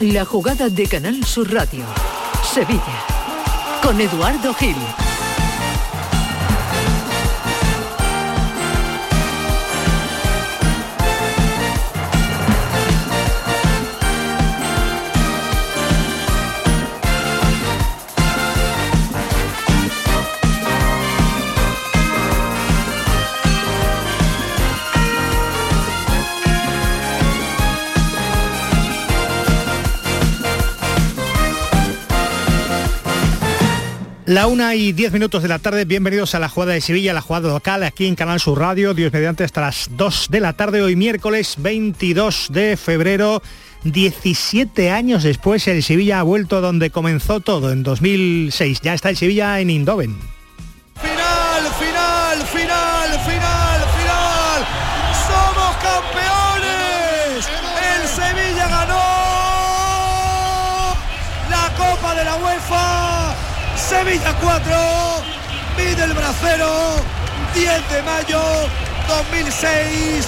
La jugada de Canal Sur Radio. Sevilla. Con Eduardo Gil. La una y diez minutos de la tarde, bienvenidos a la jugada de Sevilla, la jugada local aquí en Canal Sur Radio, Dios mediante hasta las 2 de la tarde, hoy miércoles 22 de febrero, 17 años después el Sevilla ha vuelto donde comenzó todo, en 2006, ya está el Sevilla en Indoven. Sevilla 4, pide el bracero, 10 de mayo 2006,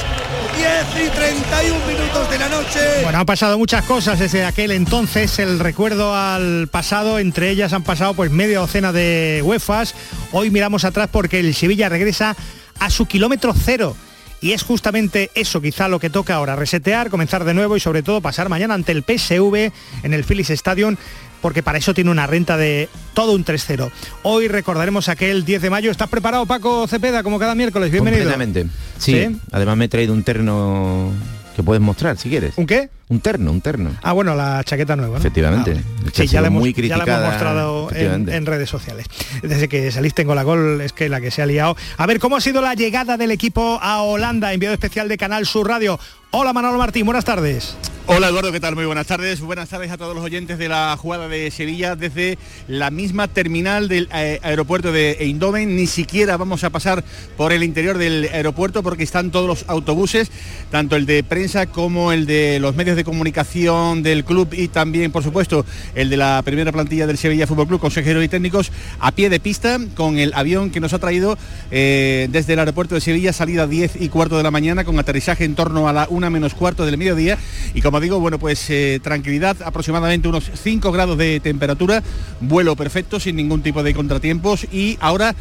10 y 31 minutos de la noche. Bueno, han pasado muchas cosas desde aquel entonces, el recuerdo al pasado, entre ellas han pasado pues media docena de UEFAs. Hoy miramos atrás porque el Sevilla regresa a su kilómetro cero. Y es justamente eso quizá lo que toca ahora, resetear, comenzar de nuevo y sobre todo pasar mañana ante el PSV en el Phillies Stadium porque para eso tiene una renta de todo un 3-0. Hoy recordaremos aquel 10 de mayo. ¿Estás preparado, Paco Cepeda, como cada miércoles? Bienvenido. Completamente. Sí, además me he traído un terno que puedes mostrar si quieres. ¿Un qué? Un terno, un terno. Ah, bueno, la chaqueta nueva, ¿no? Efectivamente. Ah, sí, ya la, hemos, ya la hemos mostrado en, en, redes sociales. Desde que saliste en Golagol es que la que se ha liado. A ver, ¿cómo ha sido la llegada del equipo a Holanda? Enviado especial de Canal Sur Radio. Hola Manolo Martín, buenas tardes. Hola Eduardo, ¿qué tal? Muy buenas tardes. Buenas tardes a todos los oyentes de la jugada de Sevilla desde la misma terminal del eh, aeropuerto de Eindhoven. Ni siquiera vamos a pasar por el interior del aeropuerto porque están todos los autobuses, tanto el de prensa como el de los medios de comunicación del club y también, por supuesto, el de la primera plantilla del Sevilla Fútbol Club, consejeros y técnicos, a pie de pista con el avión que nos ha traído eh, desde el aeropuerto de Sevilla, salida 10 y cuarto de la mañana, con aterrizaje en torno a la una menos cuarto del mediodía. Y como digo, bueno, pues eh, tranquilidad, aproximadamente unos 5 grados de temperatura, vuelo perfecto, sin ningún tipo de contratiempos. Y ahora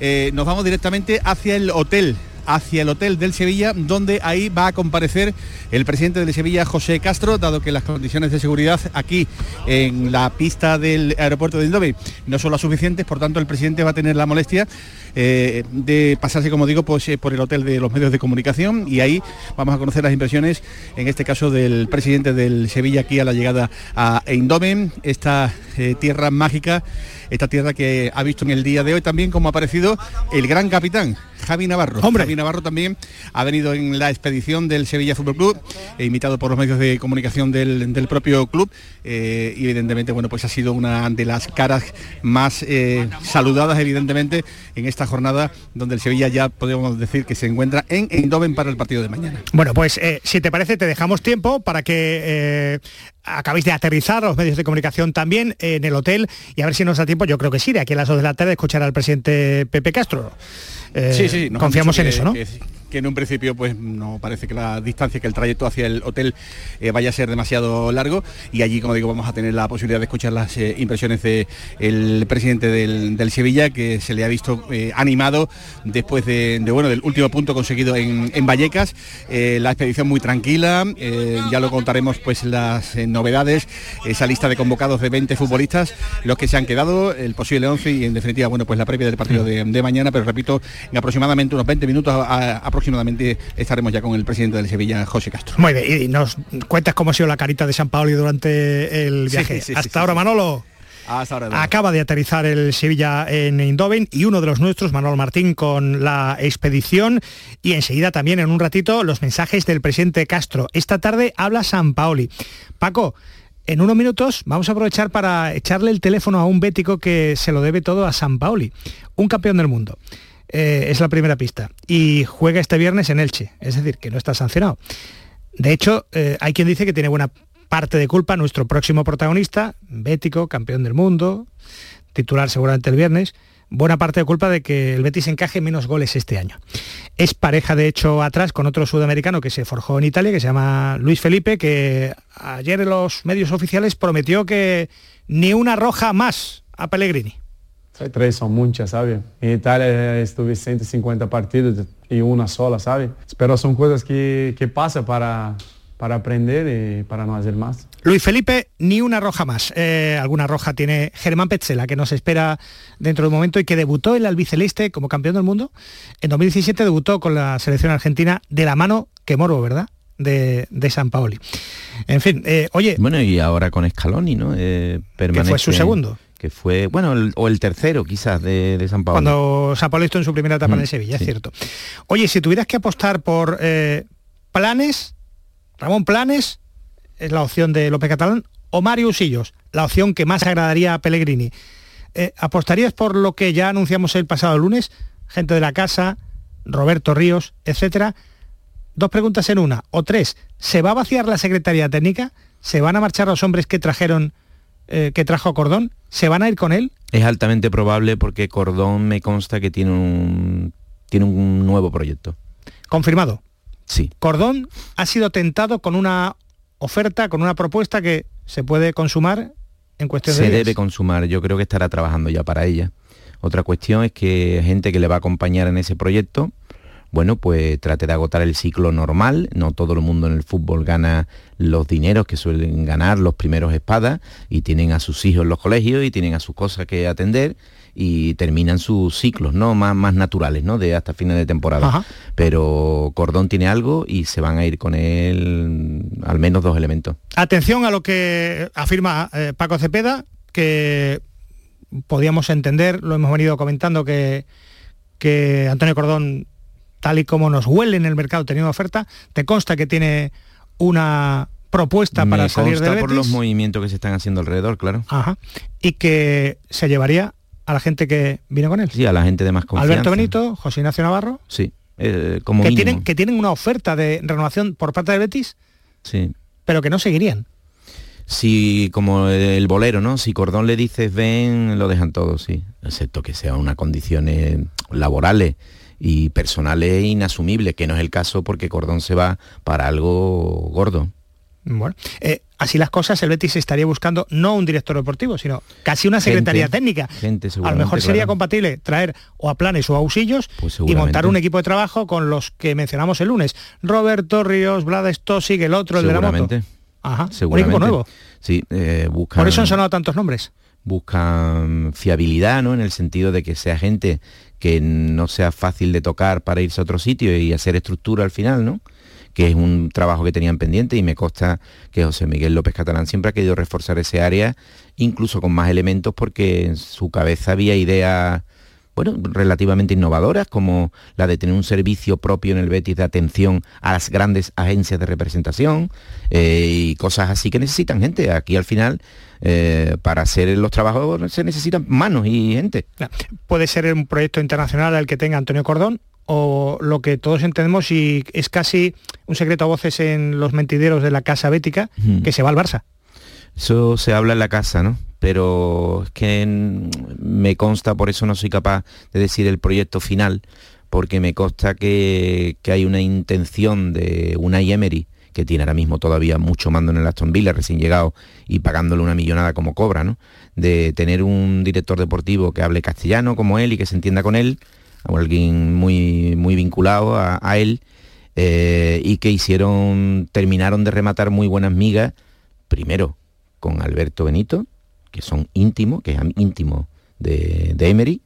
eh, nos vamos directamente hacia el hotel hacia el hotel del Sevilla, donde ahí va a comparecer el presidente del Sevilla, José Castro, dado que las condiciones de seguridad aquí en la pista del aeropuerto de Indove no son las suficientes, por tanto el presidente va a tener la molestia eh, de pasarse, como digo, pues, eh, por el hotel de los medios de comunicación y ahí vamos a conocer las impresiones, en este caso del presidente del Sevilla aquí a la llegada a Eindhoven, esta eh, tierra mágica, esta tierra que ha visto en el día de hoy también como ha aparecido el gran capitán, Javi Navarro. Hombre. Javi Navarro también ha venido en la expedición del Sevilla Fútbol Club, e invitado por los medios de comunicación del, propio club eh, y evidentemente bueno pues ha sido una de las caras más eh, saludadas evidentemente en esta jornada donde el Sevilla ya podemos decir que se encuentra en Eindhoven para el partido de mañana. Bueno pues eh, si te parece te dejamos tiempo para que acabéis de aterrizar los medios de comunicación también en el hotel y a ver si nos da tiempo, yo creo que sí, de aquí a las 2 de la tarde escuchar al presidente Pepe Castro. Eh, sí, sí, han confiamos en eso, ¿no? que- que en un principio pues no parece que la distancia, que el trayecto hacia el hotel eh, vaya a ser demasiado largo. Y allí, como digo, vamos a tener la posibilidad de escuchar las eh, impresiones del presidente del, del Sevilla, que se le ha visto eh, animado después de, de, bueno del último punto conseguido en, en Vallecas, la expedición muy tranquila, ya lo contaremos pues las novedades, esa lista de convocados de 20 futbolistas, los que se han quedado, el posible 11 y en definitiva, bueno, pues la previa del partido de, de mañana, pero repito, en aproximadamente unos 20 minutos a- a- aproximadamente estaremos ya con el presidente del Sevilla, José Castro. Muy bien, y nos cuentas cómo ha sido la carita de San Paoli durante el viaje. sí, sí, Hasta sí. Manolo. Hasta ahora. Eduardo. Acaba de aterrizar el Sevilla en Eindhoven y uno de los nuestros, Manolo Martín, con la expedición y enseguida también en un ratito los mensajes del presidente Castro. Esta tarde habla San Paoli. Paco, en unos minutos vamos a aprovechar para echarle el teléfono a un bético que se lo debe todo a San Paoli, un campeón del mundo. Eh, es la primera pista. Y juega este viernes en Elche, es decir, que no está sancionado. De hecho, eh, hay quien dice que tiene buena parte de culpa nuestro próximo protagonista, Bético, campeón del mundo, titular seguramente el viernes, buena parte de culpa de que el Betis encaje menos goles este año. Es pareja, de hecho, atrás con otro sudamericano que se forjó en Italia, que se llama Luis Felipe, que ayer en los medios oficiales prometió que ni una roja más a Pellegrini. Tres son muchas, ¿sabes? En Italia estuve 150 partidos y una sola, ¿sabes? Pero son cosas que, que pasan para, para aprender y para no hacer más. Luis Felipe, ni una roja más. Eh, alguna roja tiene Germán Petzela, que nos espera dentro de un momento y que debutó en el albiceleste como campeón del mundo. En 2017 debutó con la selección argentina de la mano que morbo, ¿verdad? De, de, San Paoli. En fin, eh, oye... Bueno, y ahora con Scaloni, ¿no? Eh, que fue su segundo que fue, bueno, o el tercero quizás de, de San Pablo. Cuando San Pablo estuvo en su primera etapa en Sevilla, es cierto. Oye, si tuvieras que apostar por eh, planes, Ramón Planes es la opción de López Catalán, o Mario Usillos, la opción que más agradaría a Pellegrini. Eh, ¿Apostarías por lo que ya anunciamos el pasado lunes? Gente de la casa, Roberto Ríos, etcétera. Dos preguntas en una, o tres. ¿Se va a vaciar la Secretaría Técnica? ¿Se van a marchar los hombres que trajeron eh, que trajo Cordón, ¿se van a ir con él? Es altamente probable porque Cordón me consta que tiene un, tiene un nuevo proyecto. Confirmado. Sí. Cordón ha sido tentado con una oferta, con una propuesta que se puede consumar en cuestión de Se debe consumar, yo creo que estará trabajando ya para ella. Otra cuestión es que gente que le va a acompañar en ese proyecto bueno, pues trate de agotar el ciclo normal. No todo el mundo en el fútbol gana los dineros que suelen ganar los primeros espadas y tienen a sus hijos en los colegios y tienen a sus cosas que atender y terminan sus ciclos, ¿no? Más, más naturales, ¿no? De hasta fines de temporada. Pero Cordón tiene algo y se van a ir con él al menos dos elementos. Atención a lo que afirma eh, Paco Cepeda, que podíamos entender, lo hemos venido comentando, que, que Antonio Cordón tal y como nos huele en el mercado teniendo oferta, ¿te consta que tiene una propuesta para salir de Betis? por los movimientos que se están haciendo alrededor, claro. Ajá. Y que se llevaría a la gente que vino con él. Sí, a la gente de más confianza. Alberto Benito, José Ignacio Navarro. Sí, eh, como que tienen que tienen una oferta de renovación por parte de Betis. Sí. Pero que no seguirían. Si, como el bolero, ¿no? Si Cordón le dices ven, lo dejan todo, sí. Excepto que sea una condiciones laborales y personales inasumibles, que no es el caso porque Cordón se va para algo gordo. Bueno, eh, así las cosas, el Betis estaría buscando no un director deportivo, sino casi una secretaría técnica. a lo mejor sería compatible traer o a planes o a usillos pues y montar un equipo de trabajo con los que mencionamos el lunes. Roberto Ríos, Vlad Stosig, el otro, el de la moto. Ajá, un equipo nuevo. Sí, eh, Por eso han sonado tantos nombres. Buscan fiabilidad, ¿no? En el sentido de que sea gente que no sea fácil de tocar para irse a otro sitio y hacer estructura al final, ¿no? que es un trabajo que tenían pendiente y me consta que José Miguel López Catalán siempre ha querido reforzar ese área, incluso con más elementos, porque en su cabeza había ideas bueno, relativamente innovadoras, como la de tener un servicio propio en el Betis de atención a las grandes agencias de representación eh, y cosas así que necesitan gente. Aquí al final eh, para hacer los trabajos se necesitan manos y gente. Puede ser un proyecto internacional al que tenga Antonio Cordón o lo que todos entendemos y es casi un secreto a voces en los mentideros de la casa bética, que se va al Barça. Eso se habla en la casa, ¿no? Pero es que me consta, por eso no soy capaz de decir el proyecto final, porque me consta que, que hay una intención de una Emery que tiene ahora mismo todavía mucho mando en el Aston Villa, recién llegado y pagándole una millonada como cobra, ¿no? De tener un director deportivo que hable castellano como él y que se entienda con él, o alguien muy, muy vinculado a, él, eh, y que hicieron, terminaron de rematar muy buenas migas, primero con Alberto Benito, que son íntimos, que es íntimo de, Emery,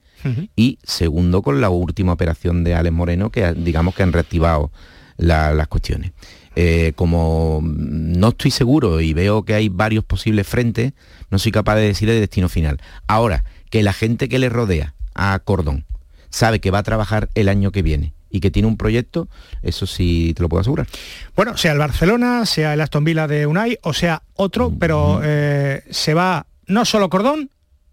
y segundo con la última operación de Alex Moreno, que digamos que han reactivado las cuestiones. Eh, como no estoy seguro y veo que hay varios posibles frentes, no soy capaz de decir el destino final. Ahora, que la gente que le rodea a Cordón sabe que va a trabajar el año que viene y que tiene un proyecto, eso sí te lo puedo asegurar. Bueno, sea el Barcelona, sea el Aston Villa de Unai, o sea otro, pero eh, se va no solo Cordón,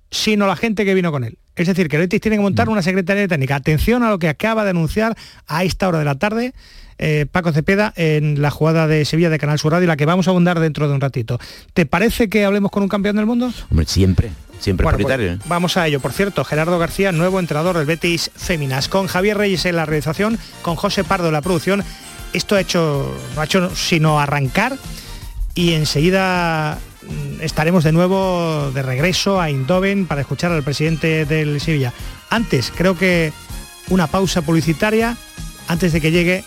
sino la gente que vino con él. Es decir, que el Betis tiene que montar una secretaría técnica. Atención a lo que acaba de anunciar a esta hora de la tarde eh, Paco Cepeda en la jugada de Sevilla de Canal Sur Radio, la que vamos a abundar dentro de un ratito. ¿Te parece que hablemos con un campeón del mundo? Hombre, siempre. Siempre Bueno, prioritario. pues vamos a ello. Por cierto, Gerardo García, nuevo entrenador del Betis Féminas, con Javier Reyes en la realización, con José Pardo en la producción. Esto ha hecho, no ha hecho sino arrancar y enseguida mm, estaremos de nuevo de regreso a Eindhoven para escuchar al presidente del Sevilla. Antes, creo que una pausa publicitaria antes de que llegue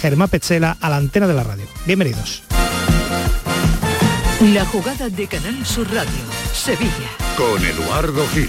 Germán Petzela a la antena de la radio. Bienvenidos. La jugada de Canal Sur Radio, Sevilla. Con Eduardo Gil.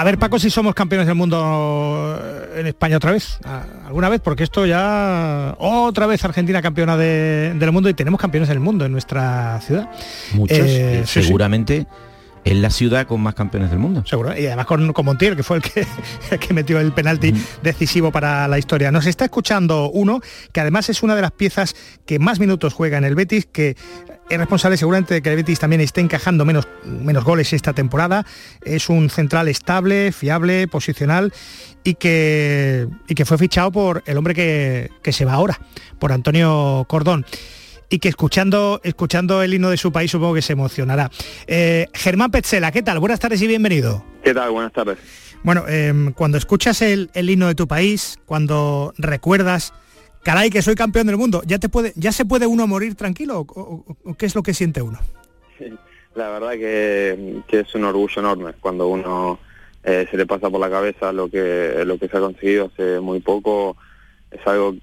A ver, Paco, si somos campeones del mundo en España otra vez, alguna vez, porque esto ya otra vez Argentina campeona de- del mundo y tenemos campeones del mundo en nuestra ciudad. Muchos. Eh, eh, sí, sí. Es la ciudad con más campeones del mundo. Seguro, y además con, con Montiel, que fue el que, el que metió el penalti decisivo para la historia. Nos está escuchando uno, que además es una de las piezas que más minutos juega en el Betis, que es responsable seguramente de que el Betis también esté encajando menos, menos goles esta temporada. Es un central estable, fiable, posicional y que, y que fue fichado por el hombre que, que se va ahora, por Antonio Cordón y que escuchando, escuchando el himno de su país supongo que se emocionará. Eh, Germán Petzela, ¿qué tal? Buenas tardes y bienvenido. ¿Qué tal? Buenas tardes. Bueno, eh, cuando escuchas el, el himno de tu país, cuando recuerdas, caray, que soy campeón del mundo, ¿ya, te puede, ya se puede uno morir tranquilo? ¿O, o- o qué es lo que siente uno? La verdad que, que es un orgullo enorme cuando uno eh, se le pasa por la cabeza lo que lo que se ha conseguido hace muy poco. Es algo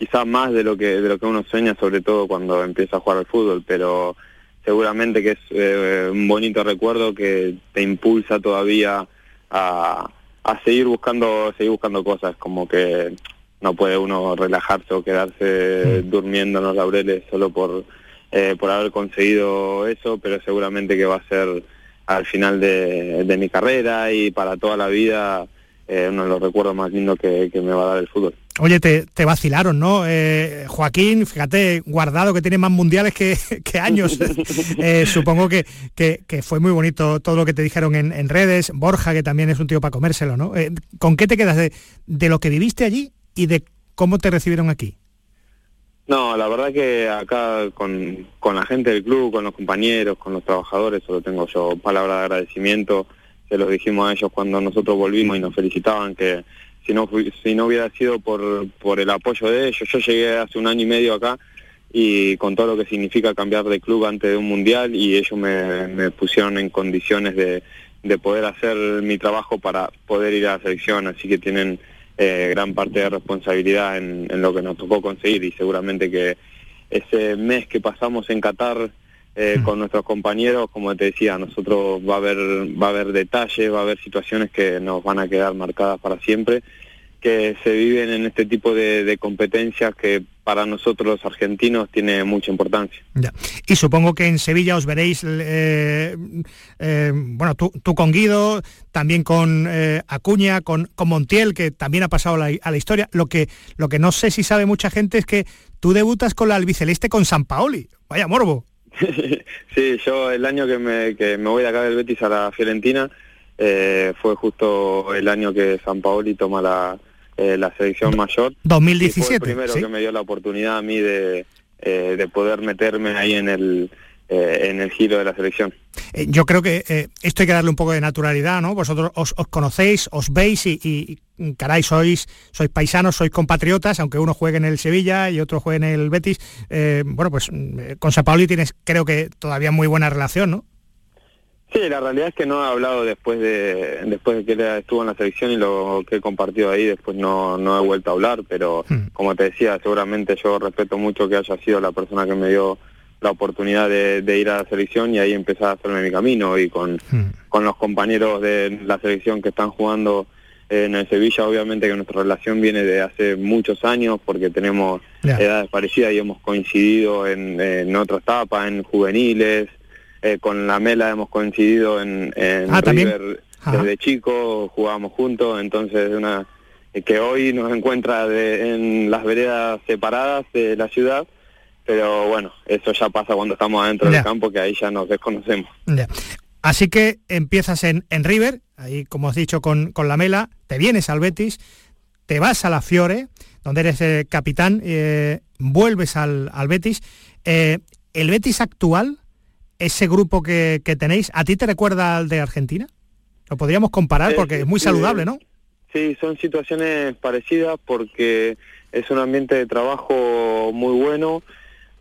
quizás más de lo que de lo que uno sueña, sobre todo cuando empieza a jugar al fútbol, pero seguramente que es eh, un bonito recuerdo que te impulsa todavía a, a seguir buscando seguir buscando cosas, como que no puede uno relajarse o quedarse durmiendo en los laureles solo por eh, por haber conseguido eso, pero seguramente que va a ser al final de, de mi carrera y para toda la vida eh, uno de los recuerdos más lindos que, que me va a dar el fútbol. Oye, te, te vacilaron, ¿no? Eh, Joaquín, fíjate, guardado que tiene más mundiales que, que años. Eh, supongo que, que, que fue muy bonito todo lo que te dijeron en, en redes. Borja, que también es un tío para comérselo, ¿no? Eh, ¿Con qué te quedas de, de lo que viviste allí y de cómo te recibieron aquí? No, la verdad que acá con, con la gente del club, con los compañeros, con los trabajadores, solo tengo yo palabras de agradecimiento. Se los dijimos a ellos cuando nosotros volvimos y nos felicitaban que si no si no hubiera sido por, por el apoyo de ellos, yo llegué hace un año y medio acá y con todo lo que significa cambiar de club antes de un mundial y ellos me, me pusieron en condiciones de, de poder hacer mi trabajo para poder ir a la selección, así que tienen eh, gran parte de responsabilidad en, en lo que nos tocó conseguir y seguramente que ese mes que pasamos en Qatar eh, con nuestros compañeros, como te decía, nosotros va a haber va a haber detalles, va a haber situaciones que nos van a quedar marcadas para siempre, que se viven en este tipo de, de competencias que para nosotros los argentinos tiene mucha importancia. Ya. Y supongo que en Sevilla os veréis, eh, eh, bueno, tú, tú con Guido, también con eh, Acuña, con, con Montiel, que también ha pasado a la, a la historia. Lo que, lo que no sé si sabe mucha gente es que tú debutas con la albiceleste con San Paoli. Vaya morbo. sí, yo el año que me, que me voy de acá del Betis a la Fiorentina eh, fue justo el año que San Paoli toma la, eh, la selección mayor. 2017. fue el primero que me dio la oportunidad a mí de, eh, de poder meterme ahí en el en el giro de la selección. yo creo que esto hay que darle un poco de naturalidad, ¿no? Vosotros os, conocéis, os veis y, y, caray, sois, sois paisanos, sois compatriotas, aunque uno juegue en el Sevilla y otro juegue en el Betis. bueno, pues con San Paoli tienes, creo que todavía muy buena relación, ¿no? Sí, la realidad es que no he hablado después de después de que estuvo en la selección y lo que he compartido ahí, después no, no he vuelto a hablar, pero hmm. como te decía, seguramente yo respeto mucho que haya sido la persona que me dio la oportunidad de, ir a la selección y ahí empezar a hacerme mi camino. Y con, hmm. con los compañeros de la selección que están jugando en el Sevilla, obviamente que nuestra relación viene de hace muchos años porque tenemos edades parecidas y hemos coincidido en, en otra etapa, en juveniles, eh, con la Mela hemos coincidido en, en ah, River desde chico, jugábamos juntos, entonces una eh, que hoy nos encuentra en las veredas separadas de la ciudad, pero bueno, eso ya pasa cuando estamos adentro del campo, que ahí ya nos desconocemos. Así que empiezas en, en River, ahí como has dicho con, con la Mela, te vienes al Betis, te vas a la Fiore, donde eres eh, capitán, vuelves al, al Betis. el Betis actual ese grupo que, tenéis, ¿a ti te recuerda al de Argentina? Lo podríamos comparar porque es muy saludable, ¿no? Sí, son situaciones parecidas porque es un ambiente de trabajo muy bueno,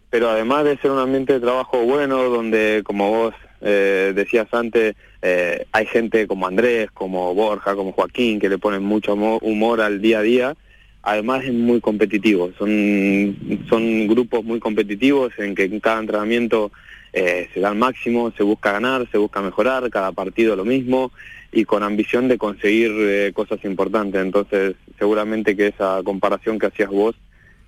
pero además de ser un ambiente de trabajo bueno, donde, como vos eh, decías antes, eh, hay gente como Andrés, como Borja, como Joaquín, que le ponen mucho humor al día a día, además es muy competitivo. Son, son grupos muy competitivos en que en cada entrenamiento eh, se da al máximo, se busca ganar, se busca mejorar, cada partido lo mismo y con ambición de conseguir eh, cosas importantes. Entonces, seguramente que esa comparación que hacías vos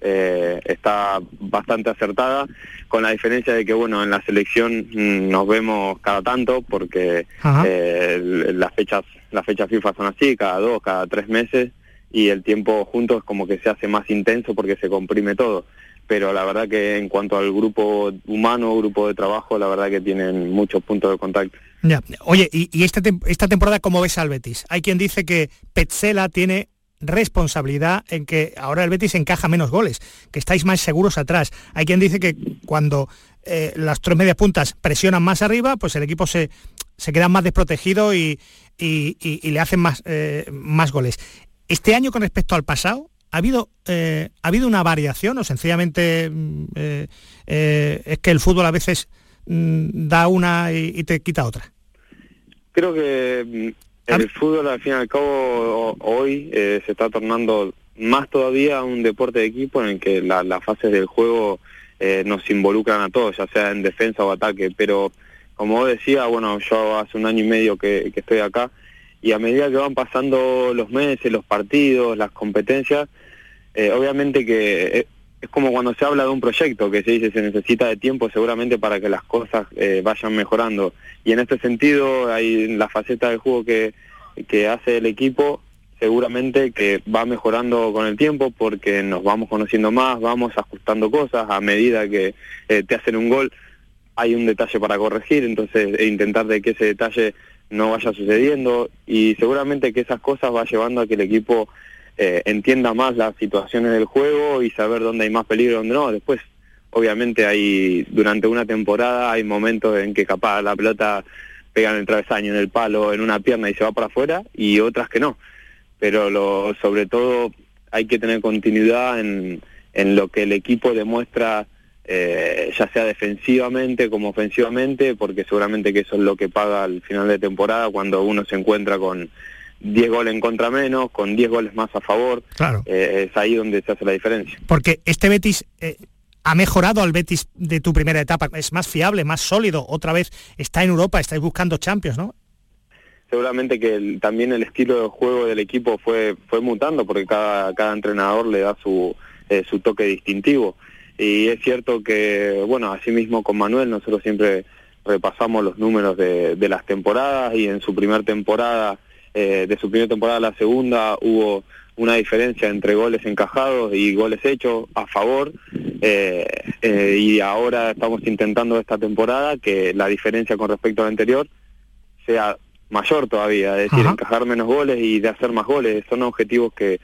eh, está bastante acertada, con la diferencia de que, bueno, en la selección mm, nos vemos cada tanto porque las fechas las fechas FIFA son así, cada dos, cada tres meses y el tiempo juntos como que se hace más intenso porque se comprime todo pero la verdad que en cuanto al grupo humano, grupo de trabajo, la verdad que tienen muchos puntos de contacto. Ya. Oye, ¿y, esta, esta temporada cómo ves al Betis? Hay quien dice que Petzela tiene responsabilidad en que ahora el Betis encaja menos goles, que estáis más seguros atrás. Hay quien dice que cuando eh, las tres medias puntas presionan más arriba, pues el equipo se, se queda más desprotegido y, le hacen más, eh, más goles. Este año con respecto al pasado, ¿Ha habido, eh, ¿Ha habido una variación o sencillamente mm, es que el fútbol a veces mm, da una y, te quita otra? Creo que mm, el fútbol al fin y al cabo hoy se está tornando más todavía un deporte de equipo en el que las fases del juego nos involucran a todos, ya sea en defensa o ataque, pero como decía, bueno, yo hace un año y medio que estoy acá, y a medida que van pasando los meses, los partidos, las competencias, eh, obviamente que eh, es como cuando se habla de un proyecto, que se dice se necesita de tiempo seguramente para que las cosas eh, vayan mejorando. Y en este sentido hay la faceta del juego que, que hace el equipo, seguramente que va mejorando con el tiempo porque nos vamos conociendo más, vamos ajustando cosas a medida que te hacen un gol. Hay un detalle para corregir, entonces e intentar de que ese detalle no vaya sucediendo y seguramente que esas cosas va llevando a que el equipo eh, entienda más las situaciones del juego y saber dónde hay más peligro dónde no. Después, obviamente, hay durante una temporada hay momentos en que capaz la pelota pega en el travesaño, en el palo, en una pierna y se va para afuera y otras que no. Pero lo, sobre todo hay que tener continuidad en, en lo que el equipo demuestra eh, ya sea defensivamente como ofensivamente, porque seguramente que eso es lo que paga al final de temporada cuando uno se encuentra con 10 goles en contra menos, con 10 goles más a favor. Claro. Eh, es ahí donde se hace la diferencia. Porque este Betis eh, ha mejorado al Betis de tu primera etapa, es más fiable, más sólido, otra vez está en Europa, estáis buscando Champions, ¿no? Seguramente que también el estilo de juego del equipo fue, fue mutando porque cada, cada entrenador le da su, su toque distintivo. Y es cierto que, bueno, así mismo con Manuel nosotros siempre repasamos los números de, las temporadas y en su primera temporada, eh, de su primera temporada a la segunda, hubo una diferencia entre goles encajados y goles hechos a favor y ahora estamos intentando esta temporada que la diferencia con respecto al anterior sea mayor todavía, es decir, encajar menos goles y de hacer más goles. Son objetivos que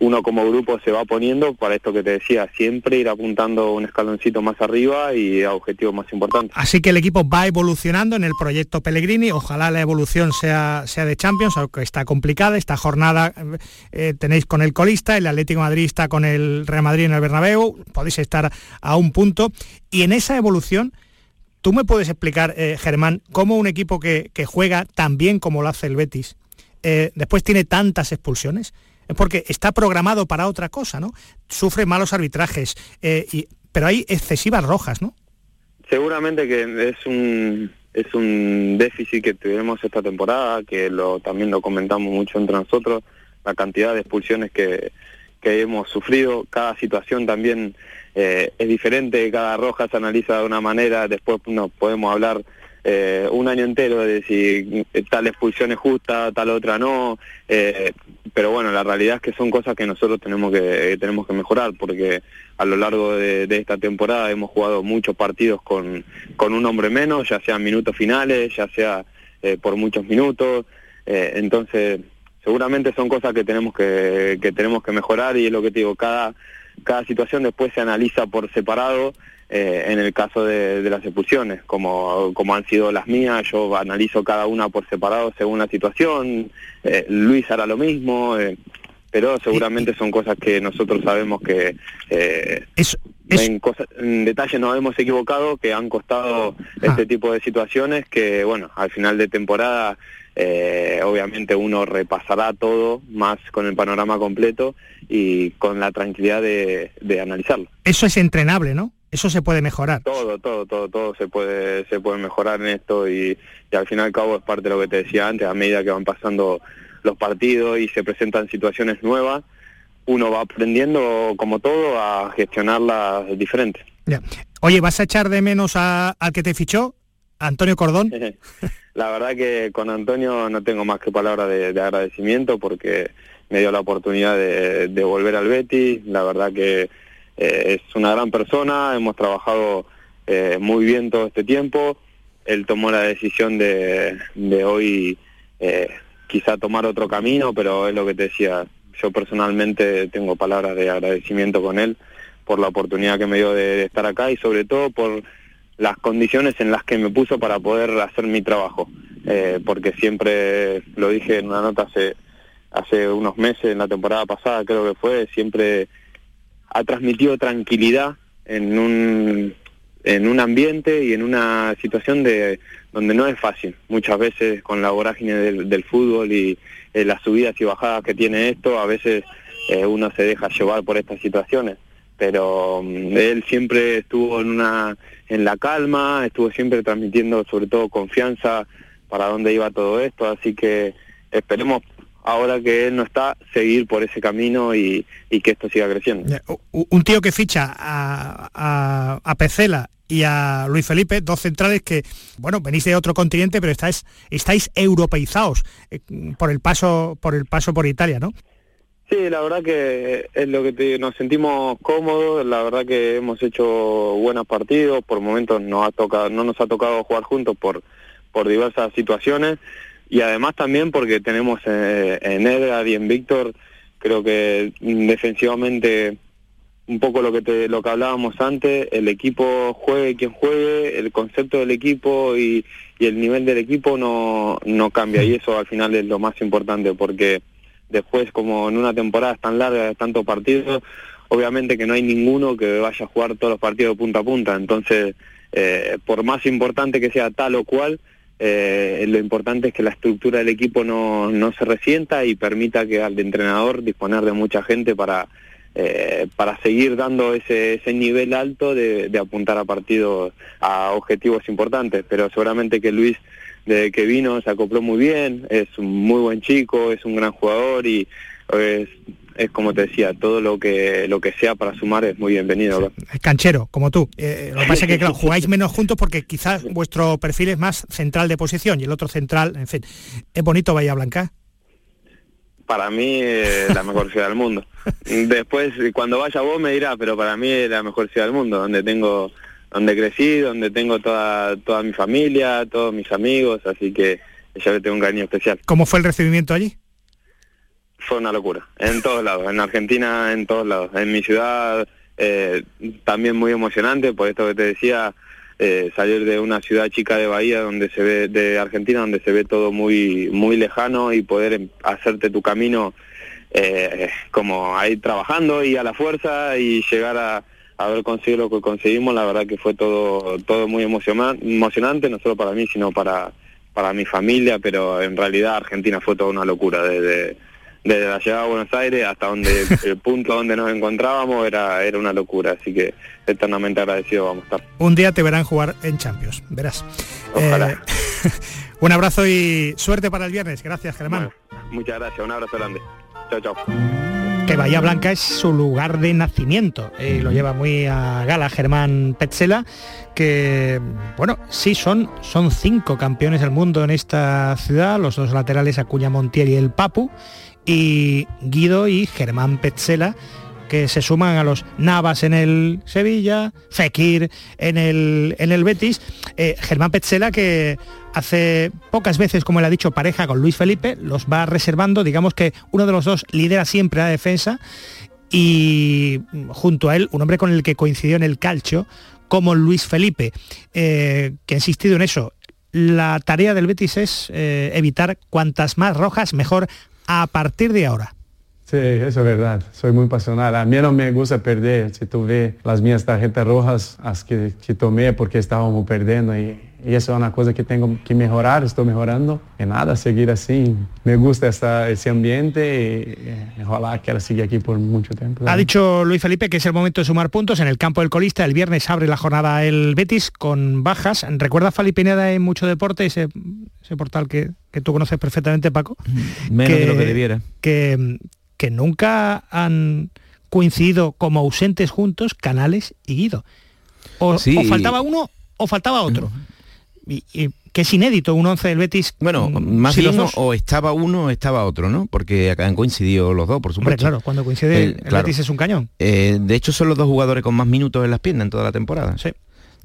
uno como grupo se va poniendo para esto que te decía, siempre ir apuntando un escaloncito más arriba y a objetivos más importantes. Así que el equipo va evolucionando en el proyecto Pellegrini, ojalá la evolución sea, sea de Champions, aunque está complicada, esta jornada eh, tenéis con el colista, el Atlético Madrid está con el Real Madrid en el Bernabéu, podéis estar a un punto, y en esa evolución... ¿Tú me puedes explicar, eh, Germán, cómo un equipo que, juega tan bien como lo hace el Betis, eh, después tiene tantas expulsiones? Es porque está programado para otra cosa, ¿no? Sufre malos arbitrajes, eh, y, pero hay excesivas rojas, ¿no? Seguramente que es un es un déficit que tuvimos esta temporada, que lo también lo comentamos mucho entre nosotros, la cantidad de expulsiones que, que hemos sufrido, cada situación también eh, es diferente, cada roja se analiza de una manera, después nos podemos hablar eh, un año entero de si tal expulsión es justa, tal otra no, eh, pero bueno, la realidad es que son cosas que nosotros tenemos que tenemos que mejorar porque a lo largo de, esta temporada hemos jugado muchos partidos con, con un hombre menos, ya sean minutos finales, ya sea eh, por muchos minutos, entonces seguramente son cosas que tenemos que, que tenemos que mejorar y es lo que te digo, cada, cada situación después se analiza por separado eh, en el caso de, las expulsiones, como, como han sido las mías, yo analizo cada una por separado según la situación, eh, Luis hará lo mismo, eh, pero seguramente son cosas que nosotros sabemos que En, cosas, en detalle nos hemos equivocado, que han costado ah. este tipo de situaciones, que bueno, al final de temporada obviamente uno repasará todo más con el panorama completo y con la tranquilidad de, de analizarlo. Eso es entrenable, ¿no? Eso se puede mejorar. Todo, todo, todo, todo se puede, se puede mejorar en esto y, al fin y al cabo es parte de lo que te decía antes, a medida que van pasando los partidos y se presentan situaciones nuevas, uno va aprendiendo como todo a gestionarlas diferente. Oye, ¿vas a echar de menos a, al que te fichó? Antonio Cordón. la verdad que con Antonio no tengo más que palabras de, agradecimiento porque me dio la oportunidad de, de volver al Betty. La verdad que eh, es una gran persona, hemos trabajado eh, muy bien todo este tiempo. Él tomó la decisión de, de hoy eh, quizá tomar otro camino, pero es lo que te decía, yo personalmente tengo palabras de agradecimiento con él por la oportunidad que me dio de, estar acá y sobre todo por las condiciones en las que me puso para poder hacer mi trabajo, porque siempre lo dije en una nota hace hace unos meses, en la temporada pasada creo que fue, siempre ha transmitido tranquilidad en un, en un ambiente y en una situación de donde no es fácil. Muchas veces con la vorágine del, fútbol y eh, las subidas y bajadas que tiene esto, a veces eh, uno se deja llevar por estas situaciones. Pero mm, él siempre estuvo en una en la calma, estuvo siempre transmitiendo sobre todo confianza para dónde iba todo esto, así que esperemos ahora que él no está, seguir por ese camino y, que esto siga creciendo. Un tío que ficha a, a, Pecela y a Luis Felipe, dos centrales que, bueno, venís de otro continente, pero estáis, estáis europeizados eh, por el paso, por el paso por Italia, ¿no? Sí, la verdad que es lo que nos sentimos cómodos, la verdad que hemos hecho buenos partidos, por momentos nos ha tocado, no nos ha tocado jugar juntos por, por diversas situaciones, y además también porque tenemos eh, en Edgar y en Víctor, creo que defensivamente un poco lo que te, lo que hablábamos antes, el equipo juegue quien juegue, el concepto del equipo y, y el nivel del equipo no, no cambia. Y eso al final es lo más importante porque después como en una temporada tan larga de tantos partidos, obviamente que no hay ninguno que vaya a jugar todos los partidos punta a punta, entonces eh, por más importante que sea tal o cual, eh, lo importante es que la estructura del equipo no, no se resienta y permita que al entrenador disponer de mucha gente para, eh, para seguir dando ese, ese nivel alto de, de, apuntar a partidos, a objetivos importantes. Pero seguramente que Luis, desde que vino, se acopló muy bien, es un muy buen chico, es un gran jugador y es es como te decía, todo lo que lo que sea para sumar es muy bienvenido. Es canchero, como tú. Eh, lo que pasa es que claro, jugáis menos juntos porque quizás vuestro perfil es más central de posición y el otro central, en fin. ¿Es bonito Bahía Blanca? para mí es la mejor ciudad del mundo. Después, cuando vaya vos me dirás, pero para mí es la mejor ciudad del mundo, donde tengo, donde crecí, donde tengo toda, toda mi familia, todos mis amigos, así que ya le tengo un cariño especial. ¿Cómo fue el recibimiento allí? Fue una locura, en todos lados, en Argentina, en todos lados. En mi ciudad eh, también muy emocionante, por esto que te decía, eh, salir de una ciudad chica de Bahía donde se ve de Argentina donde se ve todo muy muy lejano y poder em, hacerte tu camino eh, como ahí trabajando y a la fuerza y llegar a, haber conseguido lo que conseguimos la verdad que fue todo todo muy emocionante no solo para mí sino para para mi familia pero en realidad Argentina fue toda una locura desde desde la llegada a Buenos Aires hasta donde el punto donde nos encontrábamos era, era una locura, así que eternamente agradecido vamos a estar. Un día te verán jugar en Champions, verás. Ojalá. Eh, un abrazo y suerte para el viernes. Gracias, Germán. muchas gracias, un abrazo grande. Chao, chao. Que Bahía Blanca es su lugar de nacimiento. y lo lleva muy a gala Germán Petzela, que, bueno, sí, son, son cinco campeones del mundo en esta ciudad, los dos laterales Acuña Montiel y el Papu, y Guido y Germán Petzela que se suman a los Navas en el Sevilla, Fekir en el, en el Betis, eh, Germán Petzela que hace pocas veces, como él ha dicho, pareja con Luis Felipe, los va reservando, digamos que uno de los dos lidera siempre la defensa y junto a él un hombre con el que coincidió en el calcio, como Luis Felipe, eh, que ha insistido en eso. La tarea del Betis es eh, evitar cuantas más rojas mejor a partir de ahora. Sí, eso es verdad. Soy muy pasional. A mí no me gusta perder. Si tú ves las mías tarjetas rojas, las que, que tomé porque estábamos perdiendo y, y, eso es una cosa que tengo que mejorar, estoy mejorando. Y nada, seguir así. Me gusta esta, ese ambiente y, y ojalá quiera seguir aquí por mucho tiempo. Ha dicho Luis Felipe que es el momento de sumar puntos en el campo del colista. El viernes abre la jornada el Betis con bajas. ¿Recuerda Fali Pineda en mucho deporte, ese, ese portal que, que, tú conoces perfectamente, Paco? Menos que, de lo que debiera. Que, que nunca han coincidido como ausentes juntos Canales y Guido. O, sí. o faltaba uno o faltaba otro. Y, y, que es inédito un 11 del Betis. Bueno, más si bien o estaba uno o estaba otro, ¿no? Porque acá han coincidido los dos, por supuesto. Hombre, claro, cuando coincide el, el claro. Betis es un cañón. Eh, de hecho, son los dos jugadores con más minutos en las piernas en toda la temporada. Sí.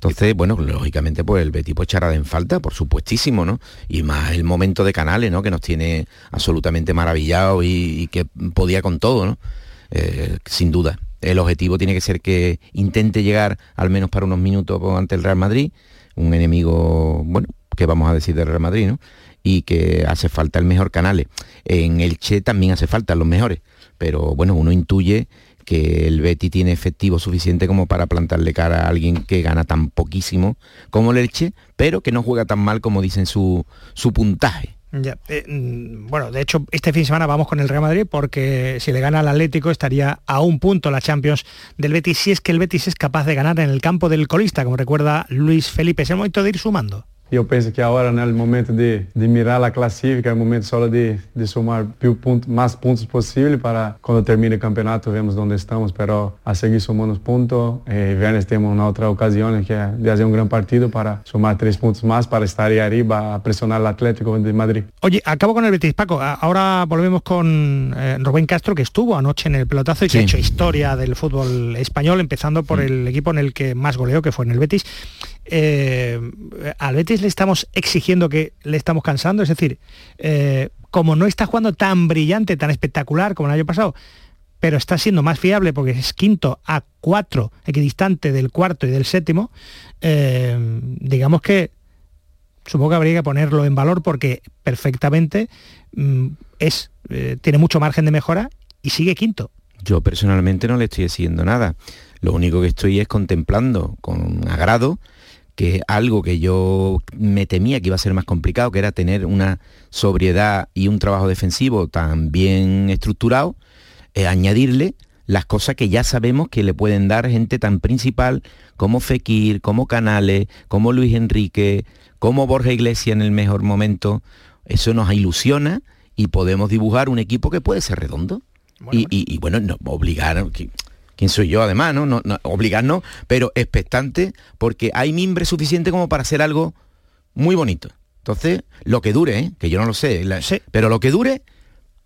Entonces, bueno, lógicamente, pues el Betis pues echará en falta, por supuestísimo, ¿no? Y más el momento de Canales, ¿no? Que nos tiene absolutamente maravillados y, que podía con todo, ¿no? Eh, sin duda. El objetivo tiene que ser que intente llegar al menos para unos minutos ante el Real Madrid, un enemigo, bueno, que vamos a decir del Real Madrid, ¿no? Y que hace falta el mejor Canales. En el Che también hace falta los mejores, pero bueno, uno intuye que el Betty tiene efectivo suficiente como para plantarle cara a alguien que gana tan poquísimo como el Elche, pero que no juega tan mal como dicen su, su puntaje. Ya, eh, bueno, de hecho, este fin de semana vamos con el Real Madrid porque si le gana al Atlético estaría a un punto la Champions del Betis, si es que el Betis es capaz de ganar en el campo del colista, como recuerda Luis Felipe. Es el momento de ir sumando. Eu penso que agora, né, no momento de, de mirar a classifica, é o momento só de, de somar ponto, mais pontos possível para quando termine o campeonato, vemos onde estamos, pero a seguir somando pontos. Eh, viernes temos uma outra ocasião que é de fazer um grande partido para somar três pontos mais para estar aí arriba a presionar al Atlético de Madrid. Oye, acabo con el Betis, Paco. Ahora volvemos con eh, Rubén Castro, que estuvo anoche en el pelotazo y sí. que ha hecho historia del fútbol español, empezando por mm. el equipo en el que más goleó, que fue en el Betis. Eh, al Betis le estamos exigiendo que le estamos cansando, es decir, eh, como no está jugando tan brillante, tan espectacular como el año pasado, pero está siendo más fiable porque es quinto a cuatro, equidistante del cuarto y del séptimo, eh, digamos que supongo que habría que ponerlo en valor porque perfectamente mm, es, eh, tiene mucho margen de mejora y sigue quinto. Yo personalmente no le estoy haciendo nada. Lo único que estoy es contemplando con agrado que algo que yo me temía que iba a ser más complicado, que era tener una sobriedad y un trabajo defensivo tan bien estructurado, eh, añadirle las cosas que ya sabemos que le pueden dar gente tan principal como Fekir, como Canales, como Luis Enrique, como Borja Iglesias en el mejor momento. Eso nos ilusiona y podemos dibujar un equipo que puede ser redondo. Bueno, y, y, y, bueno, no, obligar, quién soy yo además, ¿no? no, no obligarnos, pero expectante porque hay mimbre suficiente como para hacer algo muy bonito. Entonces, lo que dure, ¿eh? que yo no lo sé, la, sí. pero lo que dure,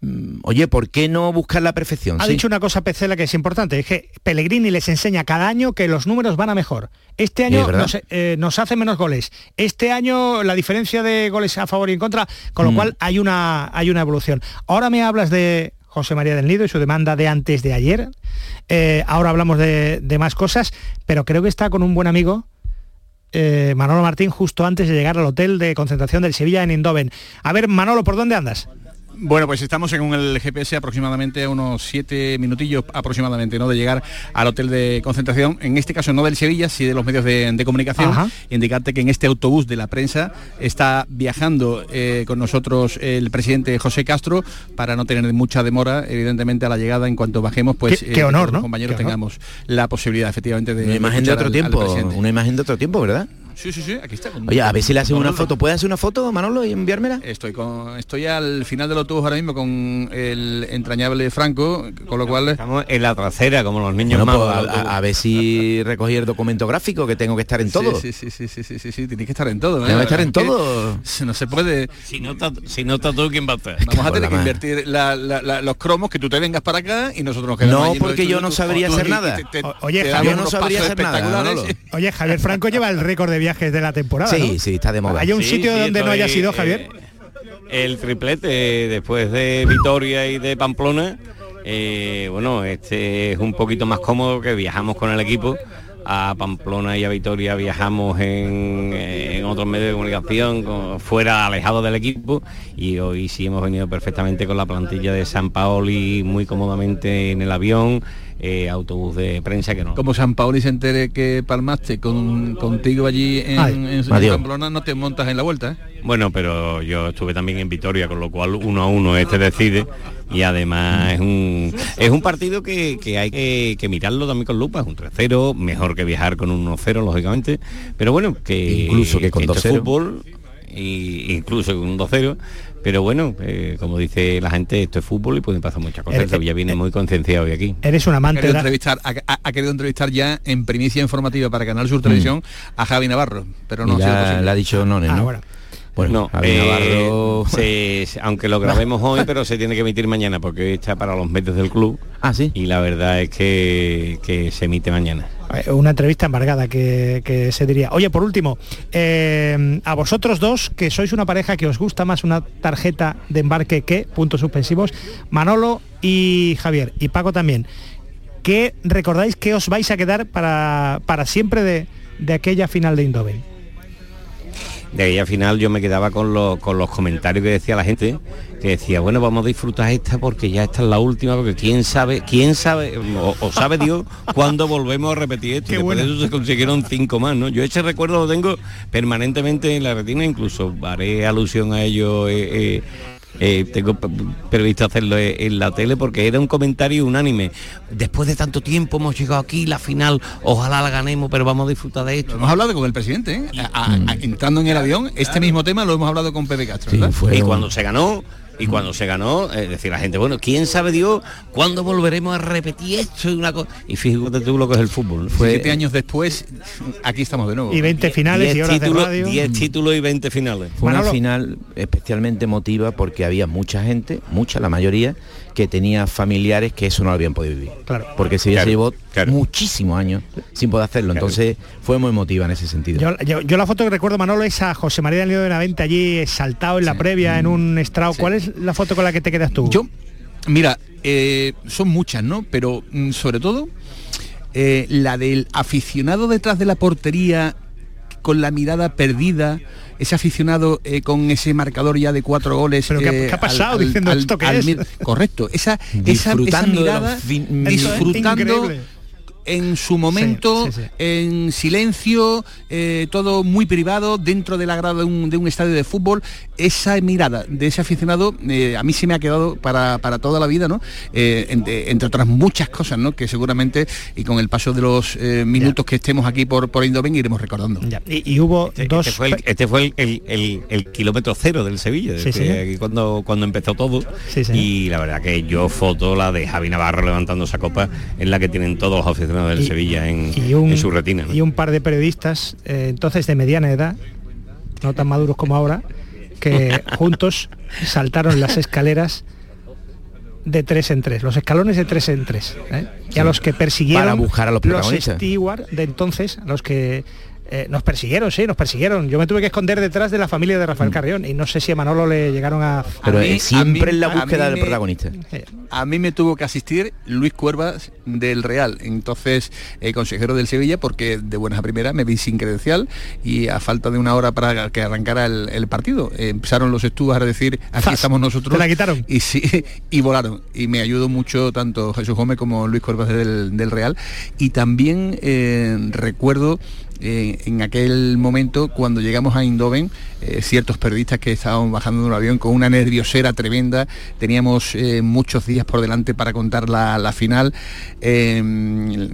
mm, oye, ¿por qué no buscar la perfección? Ha Sí. dicho una cosa Pecela que es importante, es que Pellegrini les enseña cada año que los números van a mejor. Este Es año nos, eh, nos hace menos goles. Este año la diferencia de goles a favor y en contra, con lo Mm. cual hay una, hay una evolución. Ahora me hablas de José María del Nido y su demanda de antes de ayer. Eh, ahora hablamos de, más cosas, pero creo que está con un buen amigo. eh, Manolo Martín justo antes de llegar al hotel de concentración del Sevilla en Indoven. A ver, Manolo, ¿por dónde andas? Bueno, pues estamos según el GPS aproximadamente a unos siete minutillos aproximadamente, ¿no? De llegar al hotel de concentración, en este caso no del Sevilla, sí de los medios de, de comunicación. Ajá. Indicarte que en este autobús de la prensa está viajando eh, con nosotros el presidente José Castro para no tener mucha demora, evidentemente a la llegada en cuanto bajemos, pues Qué- qué honor, los ¿no? compañeros Qué honor. tengamos la posibilidad efectivamente de Una imagen de otro al- tiempo, una imagen de otro tiempo, ¿verdad? Sí, sí, sí, aquí está. con- Oye, a ver si le hacen una Manolo. foto. ¿Puedes hacer una foto, Manolo, y enviármela? Estoy con, estoy al final del autobús ahora mismo con el entrañable Franco, con lo cual Estamos en la tracera, como los niños Bueno, pues, a, ver si recogí el documento gráfico, que tengo que estar en todo. Sí, sí, sí, sí, sí, sí, sí, tienes que estar en todo. ¿eh? Tengo que estar en todo. No se puede. Si no está, si no está tú, ¿quién va a estar? Vamos a tener que invertir la- la- la- los cromos, que tú te vengas para acá y nosotros nos quedamos No, allí los porque yo no sabría hacer nada. oye, Javier, no sabría hacer nada. Oye, Javier Franco lleva el récord de viajes de la temporada. Sí, ¿no? sí, está de moda. ¿Hay un Sí, sitio sí, donde no estoy, hayas ido, eh, Javier? el triplete después de Vitoria y de Pamplona. eh, bueno, este es un poquito más cómodo que viajamos con el equipo. A Pamplona y a Vitoria viajamos en, en otros medios de comunicación, con- fuera alejados del equipo. Y hoy sí hemos venido perfectamente con la plantilla de San Paoli muy cómodamente en el avión, eh, autobús de prensa que no. Como San Paoli se entere que palmaste con, contigo allí en, Ay, en- en adiós. Pamplona, no te montas en la vuelta. ¿eh? Bueno, pero yo estuve también en Vitoria, con lo cual uno a uno este decide y además es un es un partido que, que hay que, que mirarlo también con lupa, es un 3-0, mejor que viajar con un 1-0 lógicamente, pero bueno, que Incluso que con esto es 2-0. fútbol y incluso con un 2-0, pero bueno, eh, como dice la gente, esto es fútbol y pueden pasar muchas cosas, Eh, el Sevilla viene muy concienciado hoy aquí. Eres un Ha amante de querido, la... entrevistar, ha, ha- ha querido entrevistar ya en primicia informativa para Canal Sur Televisión a Javi Navarro, pero no Mm. Ha sido la, posible. la ha dicho Nones, Ah, ¿no? bueno. Bueno, no, Javi eh, Navarro... se- se- aunque lo grabemos hoy, pero se tiene que emitir mañana porque hoy está para los medios del club. Ah, sí. Y la verdad es que, que se emite mañana. Eh, Una entrevista embargada que, que se diría. Oye, por último, eh, a vosotros dos, que sois una pareja que os gusta más una tarjeta de embarque que, puntos suspensivos, Manolo y Javier, y Paco también, ¿qué recordáis que os vais a quedar para, para siempre de, de aquella final de Indoven? De al final yo me quedaba con los, con los comentarios que decía la gente, que decía, bueno, vamos a disfrutar esta porque ya esta es la última, porque quién sabe, quién sabe, o, o sabe Dios cuándo volvemos a repetir esto. Qué Después de buena. eso se consiguieron cinco más, ¿no? Yo ese recuerdo lo tengo permanentemente en la retina, incluso haré alusión a ello. eh, eh, eh, tengo previsto hacerlo eh, en la tele porque era un comentario unánime. Después de tanto tiempo hemos llegado aquí, la final, ojalá la ganemos, pero vamos a disfrutar de esto. Hemos hablado con el presidente, ¿eh? A- a- a- entrando en el avión, este mismo tema lo hemos hablado con Pepe Castro, Sí, ¿verdad? fue y un- cuando se ganó y cuando se ganó es decir la gente bueno quién sabe Dios cuándo volveremos a repetir esto y una cosa y fíjate tú lo que es el fútbol Fue siete años después, aquí estamos de nuevo. Y 20 finales y Diez horas de títulos, radio. 10 títulos y 20 finales Fue una final especialmente emotiva porque había mucha gente, mucha, la mayoría, que tenía familiares que eso no lo habían podido vivir. Claro. Porque Claro, se llevó claro. muchísimos años sin poder hacerlo. Entonces fue muy emotiva en ese sentido. Yo, yo- yo la foto que recuerdo, Manolo, es a José María del Nido de Navente allí saltado en la previa, en un estrado. ¿Cuál es la foto con la que te quedas tú? Yo, mira, eh, son muchas, ¿no? Pero mm, sobre todo eh, la del aficionado detrás de la portería con la mirada perdida, ese aficionado eh, con ese marcador ya de cuatro goles. ¿Pero qué ha- eh, qué ha pasado diciendo esto qué es? Correcto, esa, esa, esa Disfrutando de los mirada, disfrutando. En su momento, Sí, sí, sí. en silencio, eh, todo muy privado, dentro de la grada de un, de un estadio de fútbol, esa mirada de ese aficionado eh, a mí se me ha quedado para, para toda la vida, ¿no? Eh, entre, entre otras muchas cosas, ¿no? Que seguramente y con el paso de los eh, minutos que estemos aquí por, por Indoven iremos recordando. Ya, Y, y hubo este, dos... este fue, el, este fue el, el- el- el kilómetro cero del Sevilla desde aquí cuando, cuando empezó todo y la verdad que yo foto la de Javi Navarro levantando esa copa en la que tienen todos los aficionados del Y- Sevilla en, y un, en su retina ¿no? y un par de periodistas, eh, entonces de mediana edad, no tan maduros como ahora, que juntos saltaron las escaleras de tres en tres, los escalones de tres en tres, ¿eh? y a los que persiguieron Para buscar a los protagonistas. Stewart de entonces, a los que eh, nos persiguieron, sí, nos persiguieron. Yo me tuve que esconder detrás de la familia de Rafael Carrión y no sé si a Manolo le llegaron a... Pero A mí- eh, siempre a mí- en la búsqueda del me- protagonista. A mí me tuvo que asistir Luis Cuervas del Real, entonces eh, consejero del Sevilla, porque de buenas a primeras me vi sin credencial y a falta de una hora para que arrancara el, el partido. eh, empezaron los estudios a decir, aquí estamos nosotros. te la quitaron. Y sí, y volaron. Y me ayudó mucho tanto Jesús Gómez como Luis Cuervas del, del Real. Y también eh, recuerdo eh, en aquel momento cuando llegamos a Indoven, eh, ciertos periodistas que estaban bajando de un avión con una nerviosera tremenda, teníamos eh, muchos días por delante para contar la, la final, Eh,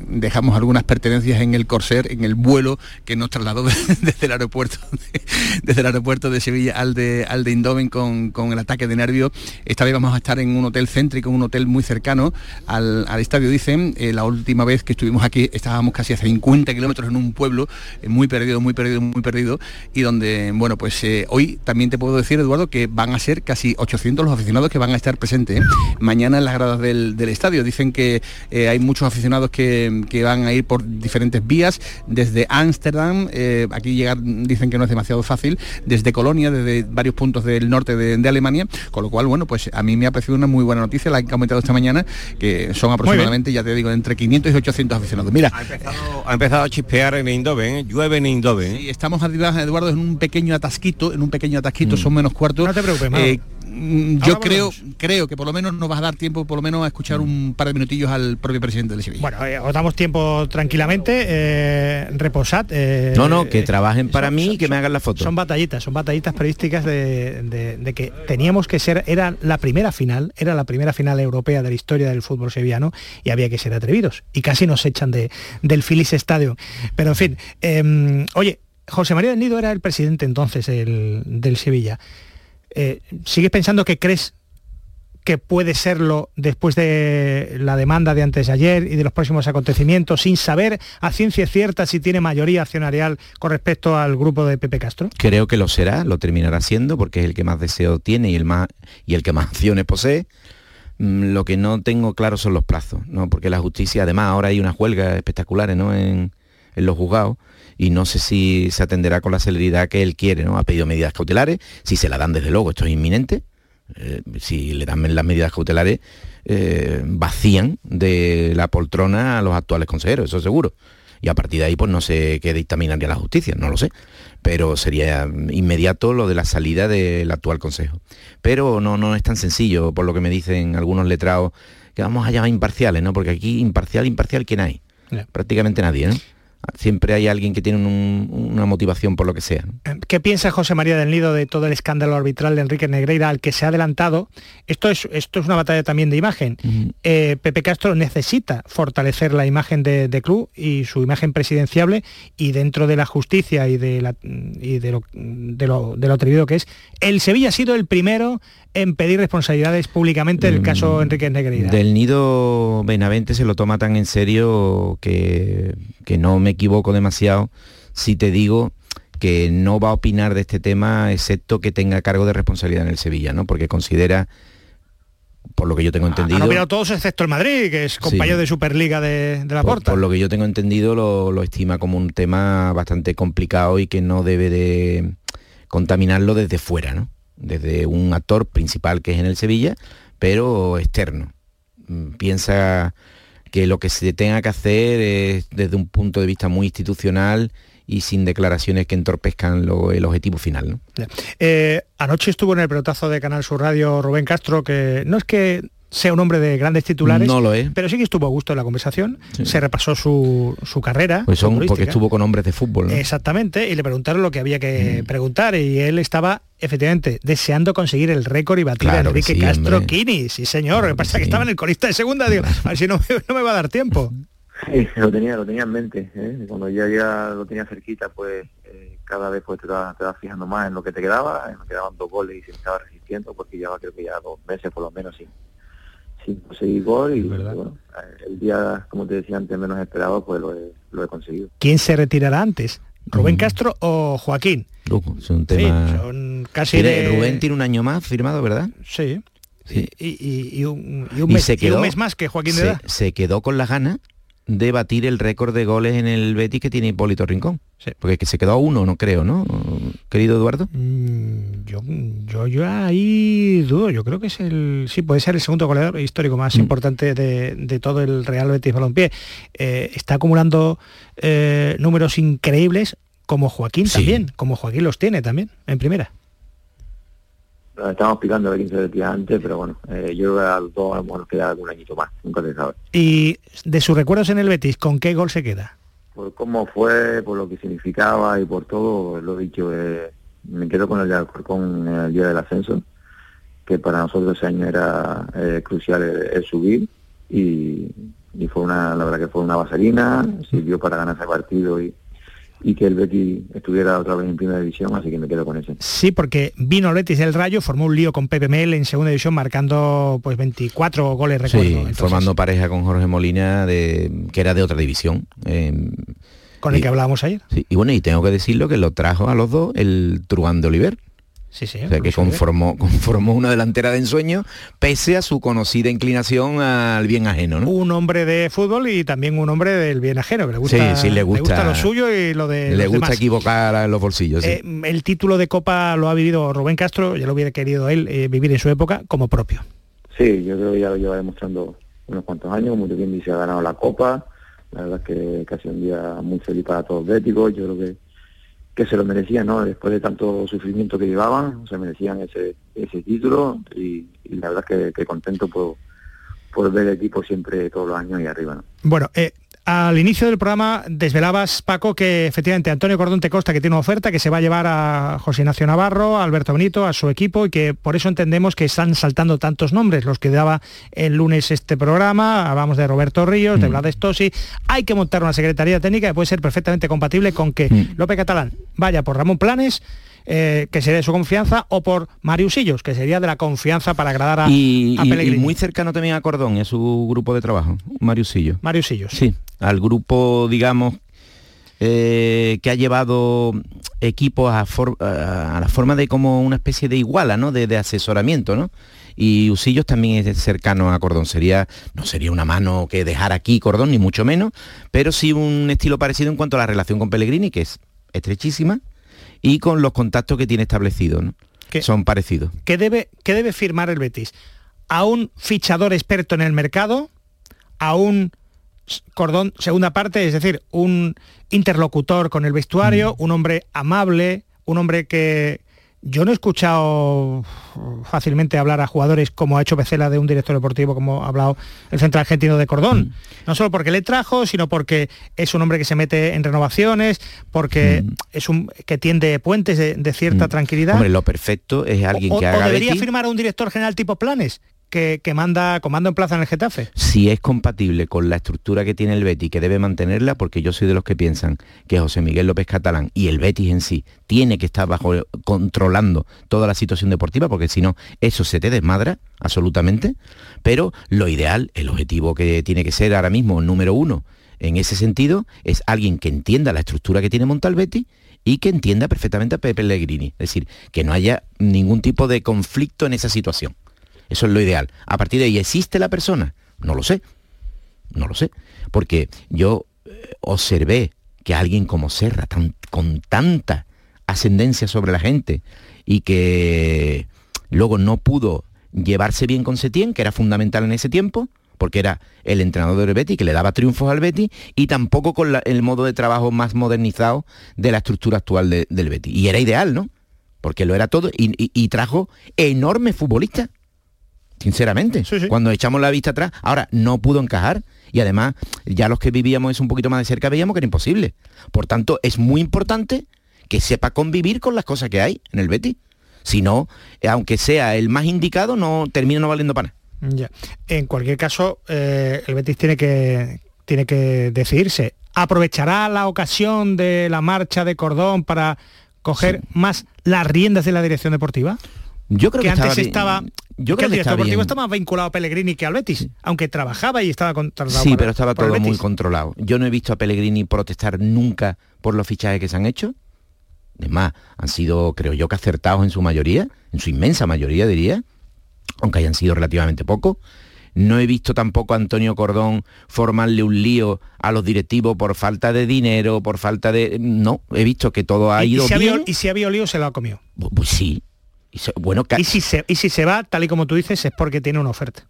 dejamos algunas pertenencias en el Corsair, en el vuelo que nos trasladó desde el aeropuerto de, desde el aeropuerto de Sevilla al de, al de Indoven con, con el ataque de nervios. Esta vez vamos a estar en un hotel céntrico, un hotel muy cercano al, al estadio, dicen. La última vez que estuvimos aquí estábamos casi a 50 kilómetros en un pueblo muy perdido, muy perdido, muy perdido y donde, bueno, pues eh, hoy también te puedo decir, Eduardo, que van a ser casi 800 los aficionados que van a estar presentes ¿eh? mañana en las gradas del, del estadio. Dicen que eh, hay muchos aficionados que, que van a ir por diferentes vías, desde Ámsterdam, eh, aquí llegar dicen que no es demasiado fácil, desde Colonia, desde varios puntos del norte de, de Alemania, con lo cual, bueno, pues a mí me ha parecido una muy buena noticia, la he comentado esta mañana, que son aproximadamente, ya te digo, entre 500 y 800 aficionados. Mira, Ha empezado, ha empezado a chispear en Eindhoven, ¿eh? llueve en Eindhoven. ¿eh? y estamos arriba, Eduardo, en un pequeño atasquito, en un pequeño atasquito, son menos cuartos. No te preocupes. Eh, mm, yo creo, creo que por lo menos nos va a dar tiempo, por lo menos a escuchar un par de minutillos al propio presidente del Sevilla. Bueno, eh, os damos tiempo tranquilamente, eh, reposad. eh, No, no, que eh, trabajen para son- mí y son- que me hagan la foto. Son batallitas, son batallitas periodísticas de, de- de que teníamos que ser, era la primera final, era la primera final europea de la historia del fútbol sevillano y había que ser atrevidos. Y casi nos echan de, del Phillies Stadium. Pero en fin, eh, oye, José María del Nido era el presidente entonces el- del Sevilla. Eh, ¿Sigues pensando que crees que puede serlo después de la demanda de antes de ayer y de los próximos acontecimientos, sin saber a ciencia cierta si tiene mayoría accionarial con respecto al grupo de Pepe Castro? Creo que lo será, lo terminará siendo porque es el que más deseo tiene y el más y el que más acciones posee. Mm, Lo que no tengo claro son los plazos, ¿no? Porque la justicia, además, ahora hay unas huelgas espectaculares, ¿no? En, en los juzgados y no sé si se atenderá con la celeridad que él quiere, ¿no? Ha pedido medidas cautelares, si se la dan desde luego, esto es inminente. Eh, si le dan las medidas cautelares, eh, vacían de la poltrona a los actuales consejeros, eso seguro. Y a partir de ahí, pues no sé qué dictaminaría la justicia, no lo sé. Pero sería inmediato lo de la salida del actual consejo. Pero no, no es tan sencillo, por lo que me dicen algunos letrados, que vamos a llamar imparciales, ¿no? Porque aquí imparcial, imparcial, ¿quién hay? Prácticamente nadie, ¿no? Siempre hay alguien que tiene un- una motivación por lo que sea. ¿no? ¿Qué piensa José María del Nido de todo el escándalo arbitral de Enrique Negreira al que se ha adelantado? Esto es, esto es una batalla también de imagen. Eh, Pepe Castro necesita fortalecer la imagen de, de club y su imagen presidenciable y dentro de la justicia y de, la- y de, lo, de, lo, de lo atrevido que es, el Sevilla ha sido el primero en pedir responsabilidades públicamente del caso Enrique Negreira. Del nido Benavente se lo toma tan en serio que, que no me equivoco demasiado si te digo que no va a opinar de este tema excepto que tenga cargo de responsabilidad en el Sevilla, ¿no? Porque considera, por lo que yo tengo entendido... Han opinado todos excepto el Madrid, que es compañero de Superliga de, de la por, Porta. por lo que yo tengo entendido lo, lo estima como un tema bastante complicado y que no debe de contaminarlo desde fuera, ¿no? Desde un actor principal que es en el Sevilla, pero externo. Mm, Piensa que lo que se tenga que hacer es desde un punto de vista muy institucional y sin declaraciones que entorpezcan el objetivo final. Eh, anoche estuvo en el pelotazo de Canal Sur Radio Rubén Castro, que no es que sea un hombre de grandes titulares, No lo es. pero sí que estuvo a gusto en la conversación, se repasó su, su carrera. Pues son porque estuvo con hombres de fútbol. ¿no? Exactamente, y le preguntaron lo que había Mm. que preguntar y él estaba efectivamente deseando conseguir el récord y batir Claro a que Enrique sí, Castro hombre. Quini, sí señor, lo que pasa es que estaba en el colista de segunda, digo, a ver si no, me- no me va a dar tiempo. Sí, lo tenía, lo tenía en mente. ¿eh? Cuando ya, ya lo tenía cerquita, pues eh, cada vez pues te vas, te fijando más en lo que te quedaba. Me quedaban dos goles y se me estaba resistiendo porque llevaba creo que ya dos meses por lo menos sin, sin conseguir gol. Y bueno, el día, como te decía antes, menos esperado, pues lo he, lo he conseguido. ¿Quién se retirará antes? ¿Rubén Castro o Joaquín? Uh, es un Sí, tema... son casi Tiene- de... Rubén tiene un año más firmado, ¿verdad? Sí. y, un, mes, más que Joaquín de se, se quedó con las ganas de batir el récord de goles en el Betis que tiene Hipólito Rincón. Porque que se quedó a uno, no creo, ¿no? Querido Eduardo. Mm, yo, yo, yo ahí dudo, yo creo que es el. Sí, puede ser el segundo goleador histórico más mm. importante de, todo el Real Betis Balompié. Eh, está acumulando eh, números increíbles como Joaquín también, como Joaquín los tiene también, en primera. Estamos picando el 15 días antes, pero bueno, eh, yo creo que a dos nos queda algún añito más, nunca se sabe. Y de sus recuerdos en el Betis, ¿con qué gol se queda? Por cómo fue, por lo que significaba y por todo, lo dicho, eh, me quedo con el de Alcorcón el día del ascenso, que para nosotros ese año era eh, crucial el, subir y, y, fue una, la verdad que fue una vaselina, sirvió para ganar ese partido y, y que el Betis estuviera otra vez en primera división, así que me quedo con ese. Sí, porque vino el Betis del Rayo, formó un lío con Pepe Mel en segunda división, marcando pues 24 goles, recuerdo. Sí, formando pareja con Jorge Molina, de, que era de otra división. Em, con el que hablábamos ayer. Sí, y bueno, y tengo que decirlo que lo trajo a los dos el Truán de Oliver. Sí, sí, o sea, que conformó, conformó una delantera de ensueño pese a su conocida inclinación al bien ajeno. ¿no? Un hombre de fútbol y también un hombre del bien ajeno, que le gusta, sí, sí, le gusta, lo suyo y lo de Le gusta equivocar en los bolsillos. Eh, el título de Copa lo ha vivido Rubén Castro, ya lo hubiera querido él eh, vivir en su época como propio. Sí, yo creo que ya lo lleva demostrando unos cuantos años, como bien dice, ha ganado la Copa, la verdad es que casi un día muy feliz para todos los béticos, yo creo que que se lo merecían, ¿no? Después de tanto sufrimiento que llevaban, se merecían ese, ese título y, la verdad que, contento por, por ver el equipo siempre todos los años y arriba. ¿no? Bueno, eh, al inicio del programa desvelabas, Paco, que efectivamente Antonio Cordón te Costa, que tiene una oferta, que se va a llevar a José Ignacio Navarro, a Alberto Benito, a su equipo, y que por eso entendemos que están saltando tantos nombres, los que daba el lunes este programa, hablamos de Roberto Ríos, de mm. Vlad Estosi, hay que montar una secretaría técnica que puede ser perfectamente compatible con que mm. López Catalán vaya por Ramón Planes, eh, que sería de su confianza, o por Mariusillos, que sería de la confianza para agradar a, y, Pellegrini. Y muy cercano también a Cordón, es su grupo de trabajo, Mariusillos. Mariusillos. Sí, al grupo, digamos, eh, que ha llevado equipos a, la forma de como una especie de iguala, ¿no? De, asesoramiento, ¿no? Y Usillos también es cercano a Cordón. Sería, no sería una mano que dejar aquí Cordón, ni mucho menos, pero sí un estilo parecido en cuanto a la relación con Pellegrini, que es estrechísima, y con los contactos que tiene establecidos, ¿no? Son parecidos. ¿qué debe, ¿Qué debe firmar el Betis? ¿A un fichador experto en el mercado? ¿A un Cordón, segunda parte, es decir, un interlocutor con el vestuario, mm. un hombre amable, un hombre que yo no he escuchado fácilmente hablar a jugadores como ha hecho Becela de un director deportivo, como ha hablado el central argentino de Cordón. Mm. No solo porque le trajo, sino porque es un hombre que se mete en renovaciones, porque mm. es un que tiende puentes de, cierta tranquilidad. Hombre, lo perfecto es alguien que haga. O debería firmar a un director general tipo planes, que, manda comando en plaza en el Getafe. Si es compatible con la estructura que tiene el Betis, que debe mantenerla, porque yo soy de los que piensan que José Miguel López Catalán y el Betis en sí tiene que estar bajo controlando toda la situación deportiva, porque si no, eso se te desmadra absolutamente. Pero lo ideal, el objetivo que tiene que ser ahora mismo número uno en ese sentido, es alguien que entienda la estructura que tiene Montal Betis y que entienda perfectamente a Pepe Pellegrini. Es decir, que no haya ningún tipo de conflicto en esa situación. Eso es lo ideal. A partir de ahí, ¿existe la persona? No lo sé. No lo sé. Porque yo eh, observé que alguien como Serra, con tanta ascendencia sobre la gente, y que luego no pudo llevarse bien con Setién, que era fundamental en ese tiempo, porque era el entrenador del Betty que le daba triunfos al Betty, y tampoco con el modo de trabajo más modernizado de la estructura actual del Betty. Y era ideal, ¿no? Porque lo era todo y, y trajo enormes futbolistas sinceramente. Cuando echamos la vista atrás, ahora no pudo encajar y además ya los que vivíamos eso un poquito más de cerca veíamos que era imposible. Por tanto, es muy importante que sepa convivir con las cosas que hay en el Betis. Si no, aunque sea el más indicado, no termina no valiendo para nada. Ya. En cualquier caso, eh, el Betis tiene que, tiene que decidirse. ¿Aprovechará la ocasión de la marcha de Cordón para coger más las riendas de la dirección deportiva? Yo creo que, antes estaba yo creo que, el deportivo está más vinculado a Pellegrini que al Betis, aunque trabajaba y estaba controlado. Sí, pero estaba todo muy controlado. Yo no he visto a Pellegrini protestar nunca por los fichajes que se han hecho. Es más, han sido, creo yo, que acertados en su mayoría, en su inmensa mayoría, diría. aunque hayan sido relativamente pocos. No he visto tampoco a Antonio Cordón formarle un lío a los directivos por falta de dinero, por falta de... No, he visto que todo ha ido y si bien. Había, y si había lío, se lo ha comido. Pues sí. Y se, bueno, y si, se, y si se va, tal y como tú dices, es porque tiene una oferta.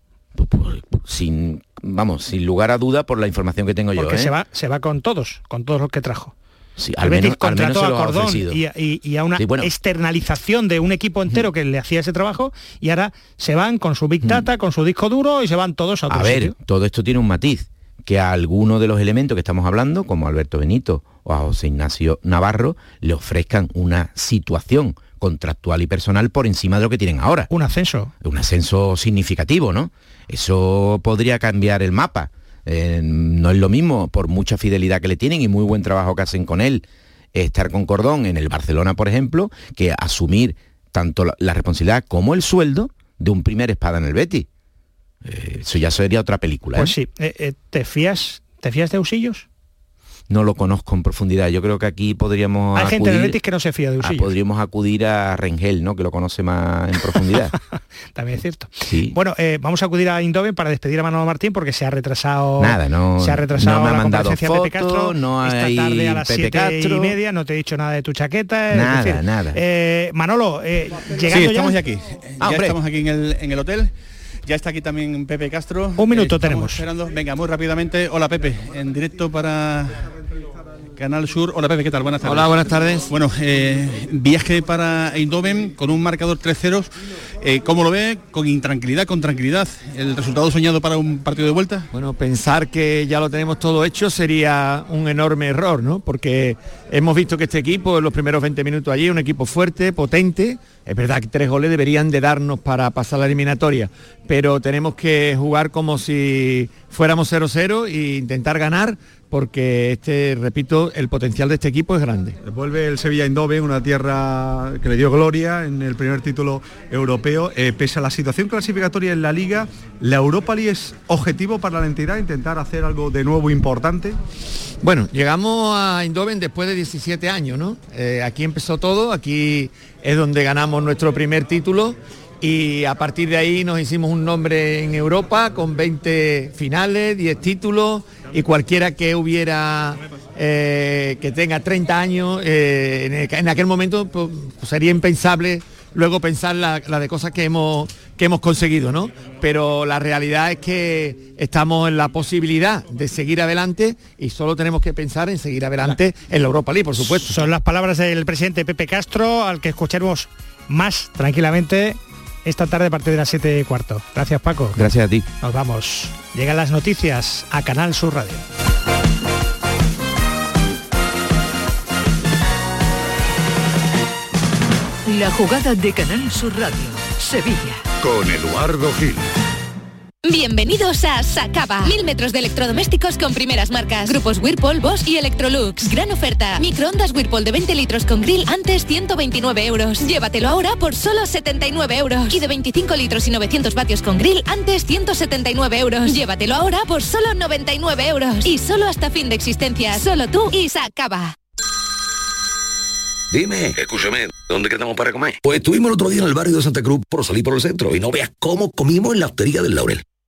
Sin, vamos, sin lugar a duda por la información que tengo porque yo. Porque ¿eh? se, va, se va con todos, con todos los que trajo. Sí, al, menos, al menos a Cordón y, y, y, a una sí, bueno. externalización de un equipo entero que le hacía ese trabajo y ahora se van con su Big Data, mm. con su disco duro y se van todos a otro A ver, sitio. todo esto tiene un matiz, que a alguno de los elementos que estamos hablando, como Alberto Benito o a José Ignacio Navarro, le ofrezcan una situación contractual y personal por encima de lo que tienen ahora. Un ascenso. Un ascenso significativo, ¿no? Eso podría cambiar el mapa. Eh, no es lo mismo, por mucha fidelidad que le tienen y muy buen trabajo que hacen con él, estar con Cordón en el Barcelona, por ejemplo, que asumir tanto la, la responsabilidad como el sueldo de un primer espada en el Betis. Eh, eso ya sería otra película. Pues sí, eh, ¿te fías, ¿te fías de Usillos? No lo conozco en profundidad. Yo creo que aquí podríamos Hay acudir, gente de Betis que no se fía de a, Usillos. podríamos acudir a Rengel, ¿no? Que lo conoce más en profundidad. También es cierto. Sí. Bueno, eh, vamos a acudir a Indoven para despedir a Manolo Martín porque se ha retrasado. Nada, no. Se ha retrasado no me ha la mandado foto, Pepe Castro no esta hay tarde a las Pepe siete Castro. y media. No te he dicho nada de tu chaqueta. Nada, es decir, nada. eh, Manolo, eh, llegando Sí, estamos ya. aquí. Ah, ya estamos aquí en el, en el hotel. Ya está aquí también Pepe Castro. Un minuto Estamos tenemos. Esperando. Venga, muy rápidamente. Hola Pepe, en directo para Canal Sur. Hola Pepe, ¿qué tal? Buenas tardes. Hola, buenas tardes. Bueno, eh, viaje para Eindhoven con un marcador 3-0. Eh, ¿Cómo lo ve? Con intranquilidad, con tranquilidad. ¿El resultado soñado para un partido de vuelta? Bueno, pensar que ya lo tenemos todo hecho sería un enorme error, ¿no? Porque hemos visto que este equipo en los primeros 20 minutos allí, un equipo fuerte, potente. Es verdad que tres goles deberían de darnos para pasar la eliminatoria, pero tenemos que jugar como si fuéramos 0-0 e intentar ganar porque este, repito, el potencial de este equipo es grande. Vuelve el Sevilla Eindhoven, una tierra que le dio gloria en el primer título europeo. Eh, pese a la situación clasificatoria en la liga, ¿la Europa League es objetivo para la entidad intentar hacer algo de nuevo importante? Bueno, llegamos a Eindhoven después de 17 años, ¿no? Eh, aquí empezó todo, aquí es donde ganamos nuestro primer título y a partir de ahí nos hicimos un nombre en Europa con 20 finales, 10 títulos y cualquiera que hubiera eh, que tenga 30 años eh, en, el- en aquel momento pues, sería impensable luego pensar la, la de cosas que hemos que hemos conseguido, ¿no? Pero la realidad es que estamos en la posibilidad de seguir adelante y solo tenemos que pensar en seguir adelante en la Europa League, por supuesto. Son las palabras del presidente Pepe Castro, al que escucharemos más tranquilamente esta tarde a partir de las 7 y cuarto. Gracias, Paco. Gracias a ti. Nos vamos. Llegan las noticias a Canal Sur Radio. La jugada de Canal Sur Radio. Sevilla. Con Eduardo Gil. Bienvenidos a Sacaba. Mil metros de electrodomésticos con primeras marcas. Grupos Whirlpool, Bosch y Electrolux. Gran oferta. Microondas Whirlpool de 20 litros con grill antes 129 euros. Llévatelo ahora por solo 79 euros. Y de 25 litros y 900 vatios con grill antes 179 euros. Llévatelo ahora por solo 99 euros. Y solo hasta fin de existencia. Solo tú y Sacaba. Dime, escúchame, ¿dónde quedamos para comer? Pues estuvimos el otro día en el barrio de Santa Cruz por salir por el centro y no veas cómo comimos en la hostería del Laurel.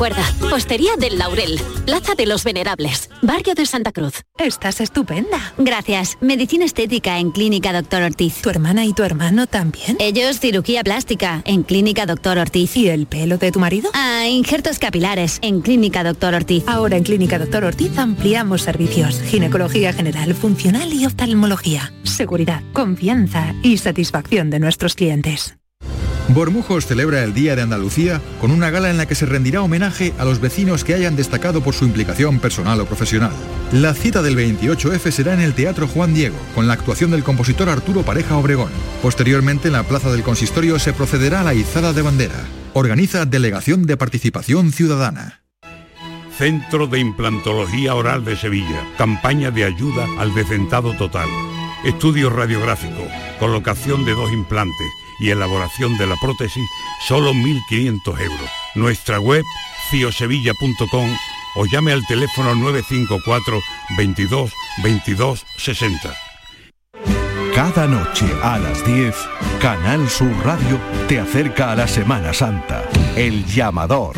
Recuerda, Hostería del Laurel, Plaza de los Venerables, Barrio de Santa Cruz. Estás estupenda. Gracias. Medicina estética en Clínica Doctor Ortiz. ¿Tu hermana y tu hermano también? Ellos cirugía plástica en Clínica Doctor Ortiz. ¿Y el pelo de tu marido? Ah, injertos capilares en Clínica Doctor Ortiz. Ahora en Clínica Doctor Ortiz ampliamos servicios. Ginecología general, funcional y oftalmología. Seguridad, confianza y satisfacción de nuestros clientes. Bormujos celebra el Día de Andalucía con una gala en la que se rendirá homenaje a los vecinos que hayan destacado por su implicación personal o profesional. La cita del 28F será en el Teatro Juan Diego, con la actuación del compositor Arturo Pareja Obregón. Posteriormente, en la Plaza del Consistorio se procederá a la izada de bandera. Organiza Delegación de Participación Ciudadana. Centro de Implantología Oral de Sevilla. Campaña de ayuda al decentado total. Estudio radiográfico, colocación de dos implantes y elaboración de la prótesis, solo 1.500 euros. Nuestra web, ciosevilla.com o llame al teléfono 954 22 22 60. Cada noche a las 10, Canal Sur Radio te acerca a la Semana Santa. El llamador